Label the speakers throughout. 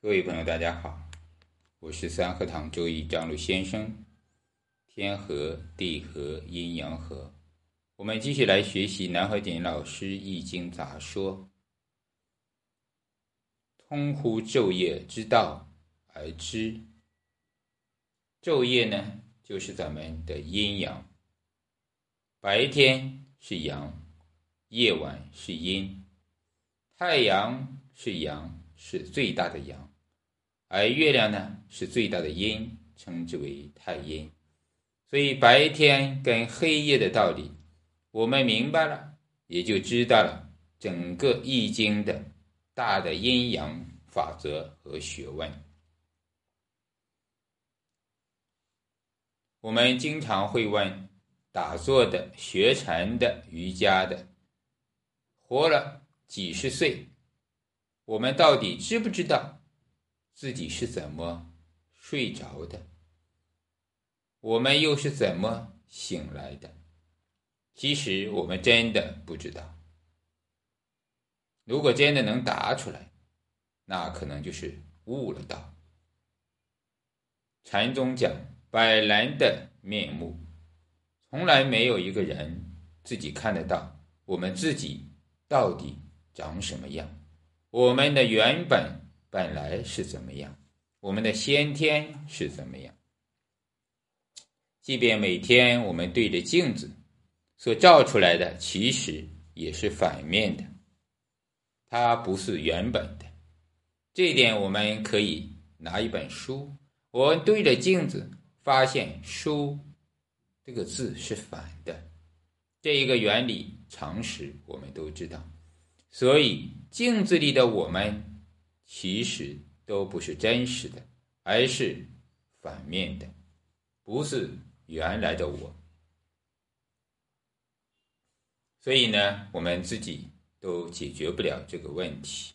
Speaker 1: 各位朋友，大家好，我是三合堂周易张璐先生。天和地和阴阳和，我们继续来学习南怀瑾老师《易经杂说》。通乎昼夜之道而知。昼夜呢，就是咱们的阴阳。白天是阳，夜晚是阴。太阳是阳，是最大的阳。而月亮呢，是最大的阴，称之为太阴。所以白天跟黑夜的道理，我们明白了，也就知道了整个易经的大的阴阳法则和学问。我们经常会问打坐的、学禅的、瑜伽的，活了几十岁，我们到底知不知道？自己是怎么睡着的？我们又是怎么醒来的？其实我们真的不知道。如果真的能答出来，那可能就是悟了道。禅宗讲百难的面目，从来没有一个人自己看得到我们自己到底长什么样，我们的原本。本来是怎么样？我们的先天是怎么样？即便每天我们对着镜子所照出来的，其实也是反面的，它不是原本的。这一点我们可以拿一本书，我们对着镜子发现“书”这个字是反的，这一个原理常识我们都知道。所以镜子里的我们。其实都不是真实的，而是反面的，不是原来的我。所以呢，我们自己都解决不了这个问题。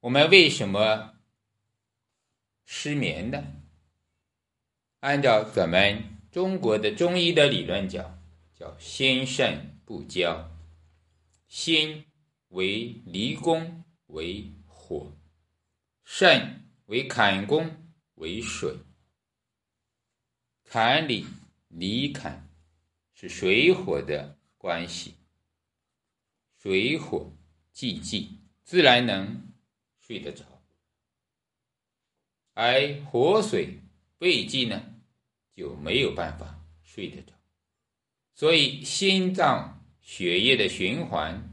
Speaker 1: 我们为什么失眠呢？按照咱们中国的中医的理论讲，叫心肾不交，心为离宫为。火，肾为坎宫为水，坎里离坎是水火的关系，水火既济，自然能睡得着；而火水未济呢，就没有办法睡得着。所以，心脏血液的循环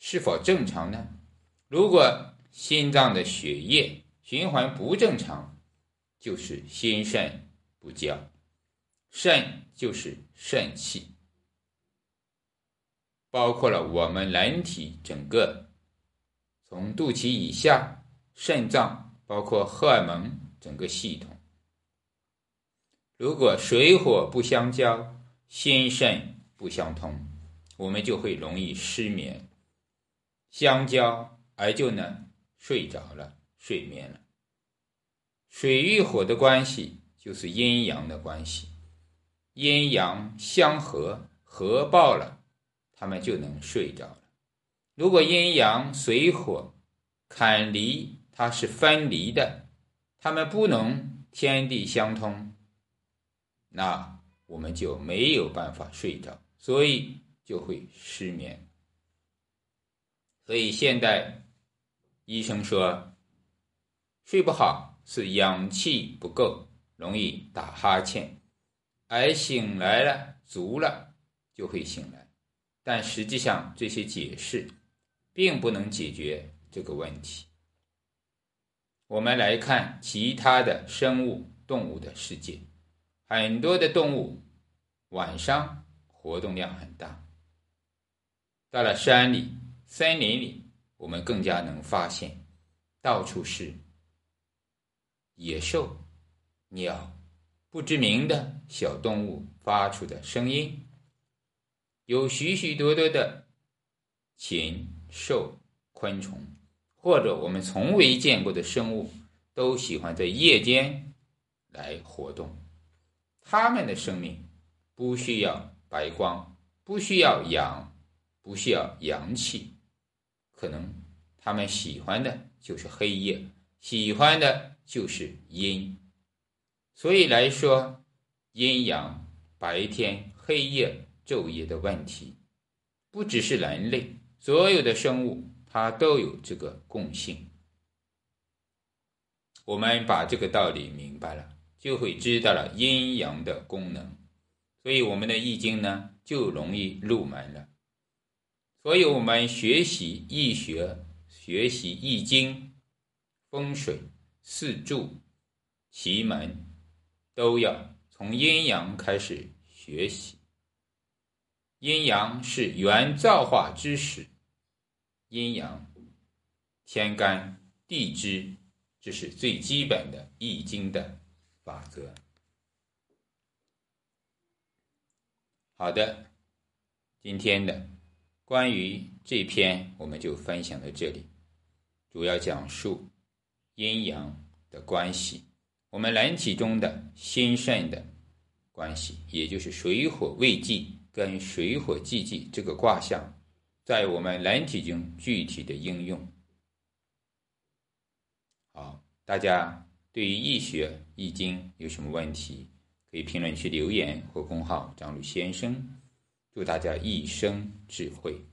Speaker 1: 是否正常呢？如果心脏的血液循环不正常，就是心肾不交。肾就是肾气，包括了我们人体整个从肚脐以下，肾脏包括荷尔蒙整个系统。如果水火不相交，心肾不相通，我们就会容易失眠。相交而就能。睡着了，睡眠了。水与火的关系就是阴阳的关系，阴阳相合，合抱了，他们就能睡着了。如果阴阳水火坎离，它是分离的，他们不能天地相通，那我们就没有办法睡着，所以就会失眠。所以现在。医生说，睡不好是氧气不够，容易打哈欠，而醒来了足了就会醒来。但实际上这些解释并不能解决这个问题。我们来看其他的生物动物的世界，很多的动物晚上活动量很大，到了山里、森林里。我们更加能发现，到处是野兽、鸟、不知名的小动物发出的声音，有许许多多的禽兽、昆虫，或者我们从未见过的生物，都喜欢在夜间来活动。它们的生命不需要白光，不需要氧，不需要阳气。可能他们喜欢的就是黑夜，喜欢的就是阴。所以来说，阴阳、白天、黑夜、昼夜的问题，不只是人类，所有的生物它都有这个共性。我们把这个道理明白了，就会知道了阴阳的功能，所以我们的易经呢就容易入门了。所以我们学习易学、学习易经、风水、四柱、奇门。都要从阴阳开始学习。阴阳是元造化之始，阴阳、天干、地支，这是最基本的易经的法则。好的，今天的关于这篇我们就分享到这里，主要讲述阴阳的关系。我们人体中的心肾的关系，也就是水火未济跟水火既济这个卦象，在我们人体中具体的应用。好，大家对于易学易经有什么问题，可以评论区留言或公号张鲁先生。祝大家一生智慧。